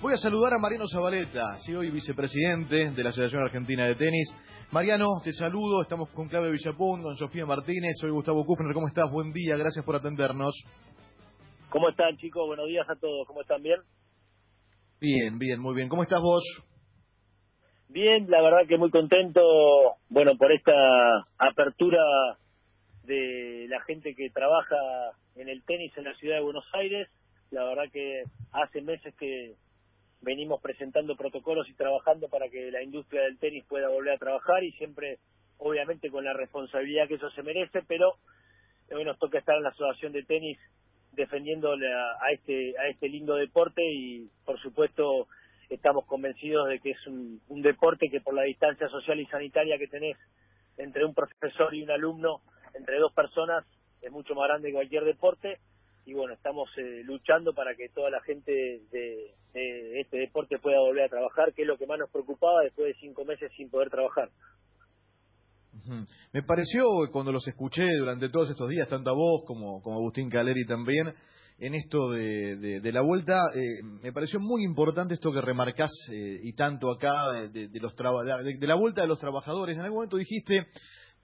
Voy a saludar a Mariano Zabaleta, sí, hoy vicepresidente de la Asociación Argentina de Tenis. Mariano, te saludo, estamos con Claudio Villapón, con Sofía Martínez, soy Gustavo Kufner, ¿cómo estás? Buen día, gracias por atendernos. ¿Cómo están chicos? Buenos días a todos, ¿cómo están? ¿Bien? Bien, bien, muy bien. ¿Cómo estás vos? Bien, la verdad que muy contento, bueno, por esta apertura de la gente que trabaja en el tenis en la ciudad de Buenos Aires. La verdad que hace meses que venimos presentando protocolos y trabajando para que la industria del tenis pueda volver a trabajar y siempre, obviamente, con la responsabilidad que eso se merece, pero hoy nos toca estar en la asociación de tenis defendiendo a este a este lindo deporte y, por supuesto, estamos convencidos de que es un, un deporte que por la distancia social y sanitaria que tenés entre un profesor y un alumno, entre dos personas, es mucho más grande que cualquier deporte y bueno, estamos eh, luchando para que toda la gente de, este deporte pueda volver a trabajar, que es lo que más nos preocupaba después de cinco meses sin poder trabajar. Me pareció, cuando los escuché durante todos estos días, tanto a vos como, como a Agustín Caleri también, en esto de, de, la vuelta, eh, me pareció muy importante esto que remarcás eh, y tanto acá de, los de, la vuelta de los trabajadores. En algún momento dijiste,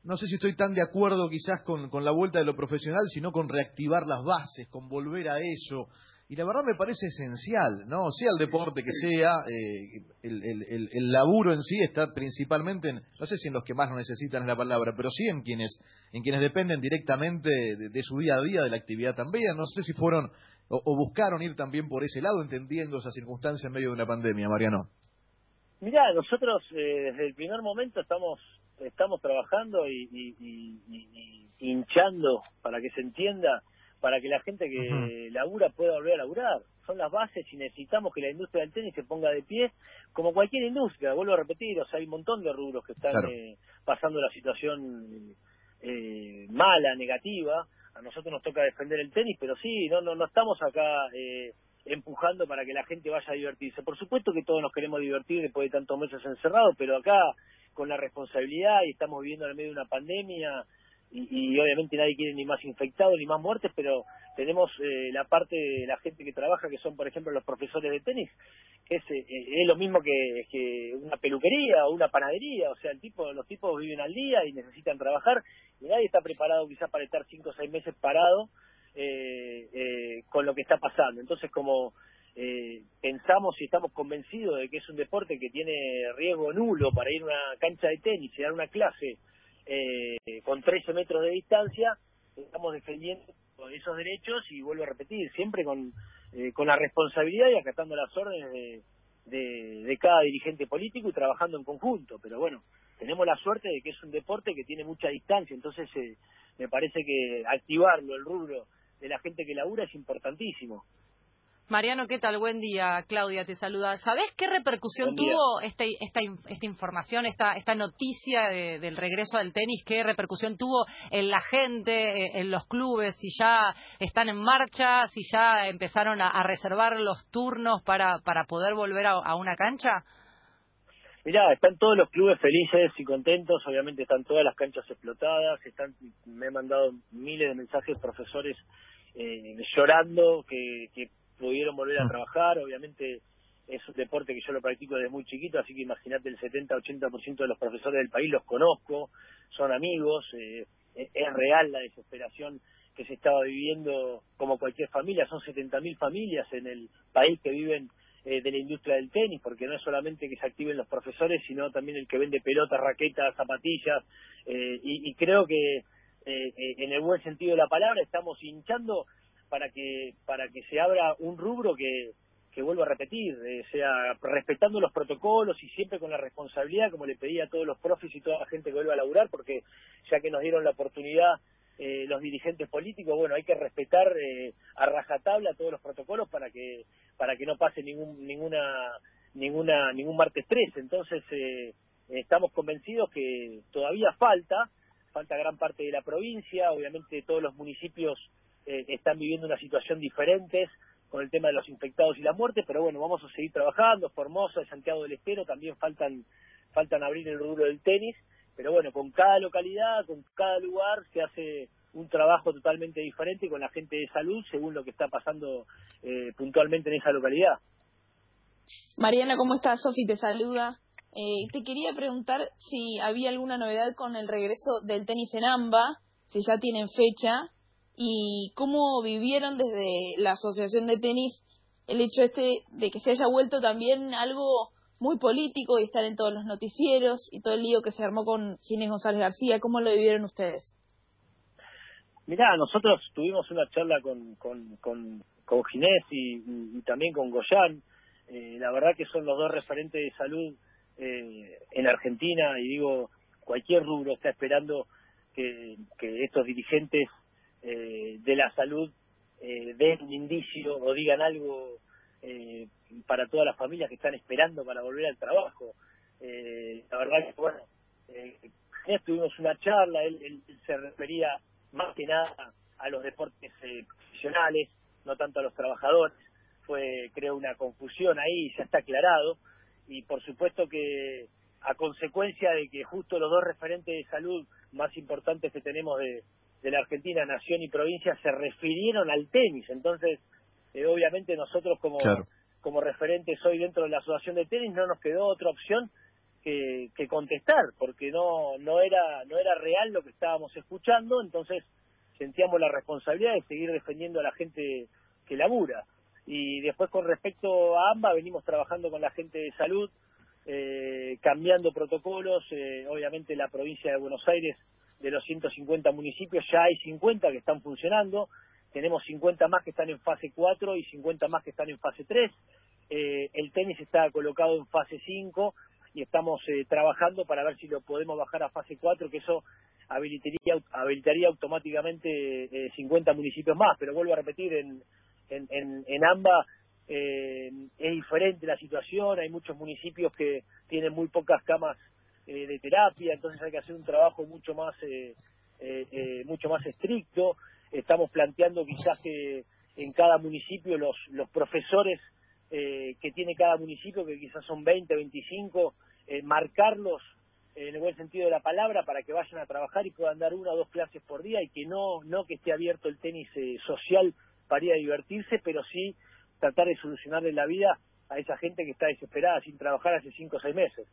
no sé si estoy tan de acuerdo quizás con, con la vuelta de lo profesional, sino con reactivar las bases, con volver a eso. Y la verdad me parece esencial, ¿no? Sea el deporte que sea, eh, el, el, el, laburo en sí está principalmente, en, no sé si en los que más lo necesitan la palabra, pero sí en quienes, en quienes dependen directamente de, su día a día, de la actividad también. No sé si fueron o, buscaron ir también por ese lado, entendiendo esa circunstancia en medio de una pandemia, Mariano. Mirá, nosotros eh, desde el primer momento estamos estamos trabajando y, hinchando para que se entienda, para que la gente que labura pueda volver a laburar. Son las bases y necesitamos que la industria del tenis se ponga de pie, como cualquier industria, vuelvo a repetir, o sea, hay un montón de rubros que están eh, pasando la situación eh, mala, negativa. A nosotros nos toca defender el tenis, pero sí, no, no, no estamos acá eh, empujando para que la gente vaya a divertirse. Por supuesto que todos nos queremos divertir después de tantos meses encerrados, pero acá con la responsabilidad y estamos viviendo en medio de una pandemia y, obviamente nadie quiere ni más infectados ni más muertes, pero tenemos eh, la parte de la gente que trabaja, que son por ejemplo los profesores de tenis, que es, eh, es lo mismo que, que, una peluquería o una panadería, o sea, el tipo, los tipos viven al día y necesitan trabajar y nadie está preparado quizás para estar cinco o seis meses parado eh, con lo que está pasando. Entonces, como eh, pensamos y estamos convencidos de que es un deporte que tiene riesgo nulo para ir a una cancha de tenis y dar una clase eh, con 13 metros de distancia, estamos defendiendo esos derechos y vuelvo a repetir, siempre con, eh, con la responsabilidad y acatando las órdenes de, de, cada dirigente político y trabajando en conjunto. Pero bueno, tenemos la suerte de que es un deporte que tiene mucha distancia, entonces eh, me parece que activarlo, el rubro de la gente que labura es importantísimo. Mariano, ¿qué tal? Buen día. Claudia te saluda. ¿Sabés qué repercusión tuvo este, esta, esta información, esta, esta noticia del regreso del tenis? ¿Qué repercusión tuvo en la gente, eh, en los clubes? Si ya están en marcha, si ya empezaron a, reservar los turnos para, para poder volver a, una cancha? Mirá, están todos los clubes felices y contentos, obviamente están todas las canchas explotadas, están, me he mandado miles de mensajes profesores eh, llorando que, que pudieron volver a mm. trabajar, obviamente es un deporte que yo lo practico desde muy chiquito, así que imagínate el 70-80% de los profesores del país los conozco, son amigos, eh, es real la desesperación que se estaba viviendo como cualquier familia, son 70.000 familias en el país que viven eh, de la industria del tenis, porque no es solamente que se activen los profesores, sino también el que vende pelotas, raquetas, zapatillas, eh, y, y, creo que en el buen sentido de la palabra estamos hinchando para que para que se abra un rubro que, que vuelvo a repetir, eh, sea respetando los protocolos y siempre con la responsabilidad, como le pedí a todos los profes y toda la gente que vuelva a laburar, porque ya que nos dieron la oportunidad eh, los dirigentes políticos, bueno, hay que respetar eh, a rajatabla todos los protocolos para que para que no pase ningún ninguna ninguna ningún martes 3. Entonces estamos convencidos que todavía falta falta gran parte de la provincia, obviamente todos los municipios eh, están viviendo una situación diferente con el tema de los infectados y la muerte, pero bueno, vamos a seguir trabajando. Formosa, Santiago del Estero también faltan, faltan abrir el rubro del tenis, pero bueno, con cada localidad, con cada lugar se hace un trabajo totalmente diferente con la gente de salud según lo que está pasando eh, puntualmente en esa localidad. Mariana, ¿cómo estás? Sofi te saluda. Eh, te quería preguntar si había alguna novedad con el regreso del tenis en AMBA, si ya tienen fecha, y cómo vivieron desde la Asociación de Tenis el hecho este de que se haya vuelto también algo muy político y estar en todos los noticieros y todo el lío que se armó con Ginés González García. ¿Cómo lo vivieron ustedes? Mirá, nosotros tuvimos una charla con, con, con, con Ginés y, también con Goyán. Eh, la verdad que son los dos referentes de salud eh, en Argentina y digo, cualquier rubro está esperando que, estos dirigentes eh, de la salud eh, den un indicio o digan algo eh, para todas las familias que están esperando para volver al trabajo. Eh, la verdad que, bueno, eh, tuvimos una charla, él, se refería más que nada a los deportes eh, profesionales, no tanto a los trabajadores. Fue, creo, una confusión ahí, ya está aclarado. Y por supuesto que a consecuencia de que justo los dos referentes de salud más importantes que tenemos de, de la Argentina, nación y provincia, se refirieron al tenis. Entonces, eh, obviamente nosotros como, como referentes hoy dentro de la asociación de tenis no nos quedó otra opción que, que, contestar, porque no, no, era, no era real lo que estábamos escuchando, entonces sentíamos la responsabilidad de seguir defendiendo a la gente que labura. Y después con respecto a AMBA, venimos trabajando con la gente de salud, eh, cambiando protocolos, eh, obviamente la provincia de Buenos Aires de los 150 municipios ya hay 50 que están funcionando, tenemos 50 más que están en fase 4 y 50 más que están en fase 3. Eh, el tenis está colocado en fase 5 y estamos eh, trabajando para ver si lo podemos bajar a fase 4, que eso habilitaría, habilitaría automáticamente eh, 50 municipios más. Pero vuelvo a repetir, en, en, en, en AMBA eh, es diferente la situación, hay muchos municipios que tienen muy pocas camas eh, de terapia, entonces hay que hacer un trabajo mucho más, mucho más estricto estamos planteando quizás que en cada municipio los, los profesores eh, que tiene cada municipio, que quizás son 20, 25, eh, marcarlos en el buen sentido de la palabra para que vayan a trabajar y puedan dar una o dos clases por día y que no, no que esté abierto el tenis eh, social para ir a divertirse, pero sí tratar de solucionarle la vida a esa gente que está desesperada sin trabajar hace cinco o seis meses.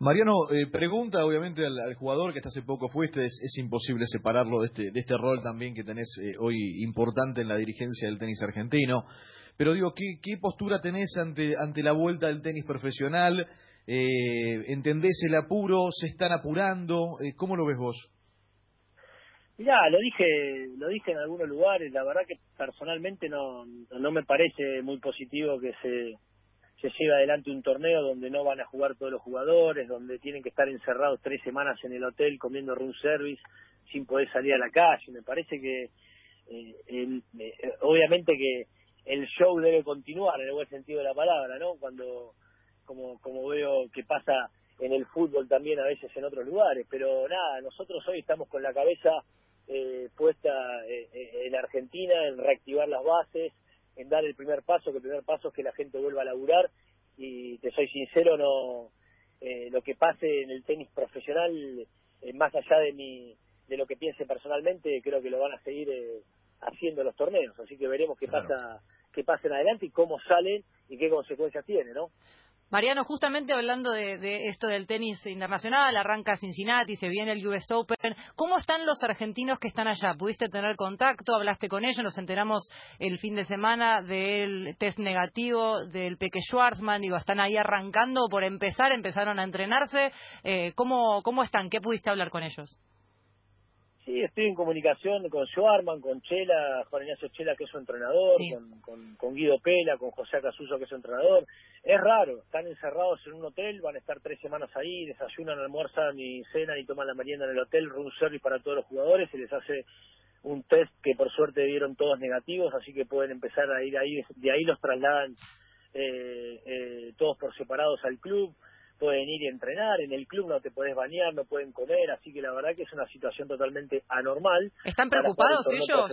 Mariano, eh, pregunta obviamente al, jugador que hasta hace poco fuiste, es, imposible separarlo de este, de este rol también que tenés eh, hoy importante en la dirigencia del tenis argentino, pero digo, ¿qué, qué postura tenés ante, ante la vuelta del tenis profesional? Eh, ¿Entendés el apuro? ¿Se están apurando? Eh, ¿Cómo lo ves vos? Ya, lo dije, lo dije en algunos lugares, la verdad que personalmente no, no me parece muy positivo que se se lleva adelante un torneo donde no van a jugar todos los jugadores, donde tienen que estar encerrados tres semanas en el hotel comiendo room service sin poder salir a la calle. Me parece que eh, eh, obviamente que el show debe continuar en el buen sentido de la palabra, ¿no? Cuando como como veo que pasa en el fútbol también a veces en otros lugares, pero nada, nosotros hoy estamos con la cabeza eh, puesta en Argentina en reactivar las bases, en dar el primer paso, que el primer paso es que la gente vuelva a laburar y te soy sincero, no eh, lo que pase en el tenis profesional, eh, más allá de mi de lo que piense personalmente, creo que lo van a seguir eh, haciendo los torneos, así que veremos qué pasa qué pasa en adelante y cómo salen y qué consecuencias tiene, ¿no? Mariano, justamente hablando de, esto del tenis internacional, arranca Cincinnati, se viene el US Open. ¿Cómo están los argentinos que están allá? ¿Pudiste tener contacto? ¿Hablaste con ellos? Nos enteramos el fin de semana del test negativo del Peque Schwarzman. Digo, ¿están ahí arrancando por empezar? ¿Empezaron a entrenarse? Eh, ¿cómo, ¿Cómo están? ¿Qué pudiste hablar con ellos? Sí, estoy en comunicación con Joarman, con Chela, Juan Ignacio Chela, que es su entrenador, con, con, Guido Pela, con José Casuso, que es su entrenador. Es raro, están encerrados en un hotel, van a estar tres semanas ahí, desayunan, almuerzan, ni cenan, ni toman la merienda en el hotel, room service para todos los jugadores, se les hace un test que por suerte dieron todos negativos, así que pueden empezar a ir ahí, de ahí los trasladan eh, eh, todos por separados al club pueden ir y entrenar, en el club no te puedes bañar, no pueden comer, así que la verdad que es una situación totalmente anormal. ¿Están preocupados ellos?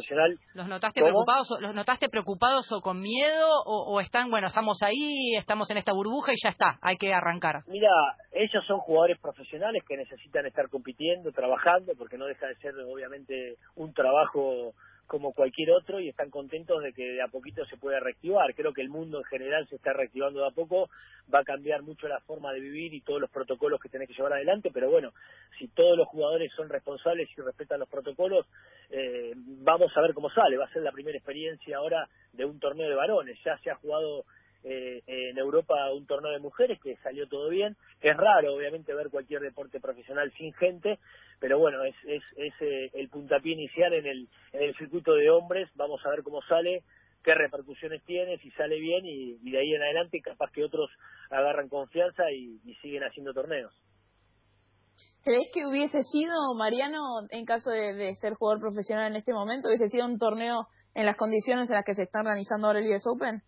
¿Los notaste preocupados, los notaste preocupados o con miedo o, están, bueno, estamos ahí, estamos en esta burbuja y ya está, hay que arrancar? Mira, ellos son jugadores profesionales que necesitan estar compitiendo, trabajando, porque no deja de ser obviamente un trabajo como cualquier otro y están contentos de que de a poquito se pueda reactivar. Creo que el mundo en general se está reactivando de a poco, va a cambiar mucho la forma de vivir y todos los protocolos que tenés que llevar adelante, pero bueno, si todos los jugadores son responsables y respetan los protocolos, eh, vamos a ver cómo sale. Va a ser la primera experiencia ahora de un torneo de varones. Ya se ha jugado eh, en Europa un torneo de mujeres que salió todo bien. Es raro, obviamente, ver cualquier deporte profesional sin gente, pero bueno, es, es, es eh, el puntapié inicial en el, en el circuito de hombres. Vamos a ver cómo sale, qué repercusiones tiene, si sale bien y, de ahí en adelante capaz que otros agarran confianza y, siguen haciendo torneos. ¿Crees que hubiese sido, Mariano, en caso de, ser jugador profesional en este momento, hubiese sido un torneo en las condiciones en las que se está organizando ahora el US Open?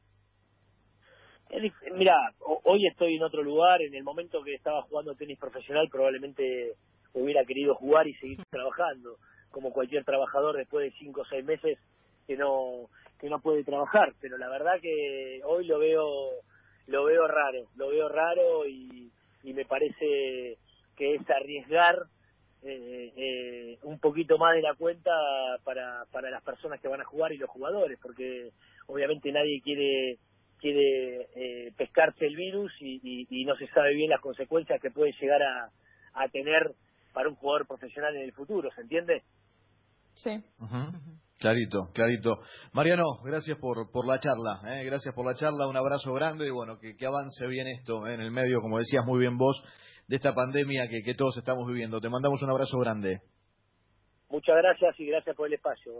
Mira, hoy estoy en otro lugar. En el momento que estaba jugando tenis profesional, probablemente hubiera querido jugar y seguir trabajando, como cualquier trabajador después de cinco o seis meses que no que no puede trabajar. Pero la verdad que hoy lo veo lo veo raro, lo veo raro y, y me parece que es arriesgar eh, eh, un poquito más de la cuenta para para las personas que van a jugar y los jugadores, porque obviamente nadie quiere quiere eh, pescarse el virus y, y, no se sabe bien las consecuencias que puede llegar a, a, tener para un jugador profesional en el futuro, ¿se entiende? Sí. Clarito, clarito. Mariano, gracias por, por la charla, ¿eh? gracias por la charla, un abrazo grande y bueno, que, que avance bien esto ¿eh? en el medio, como decías muy bien vos, de esta pandemia que, que todos estamos viviendo. Te mandamos un abrazo grande. Muchas gracias y gracias por el espacio.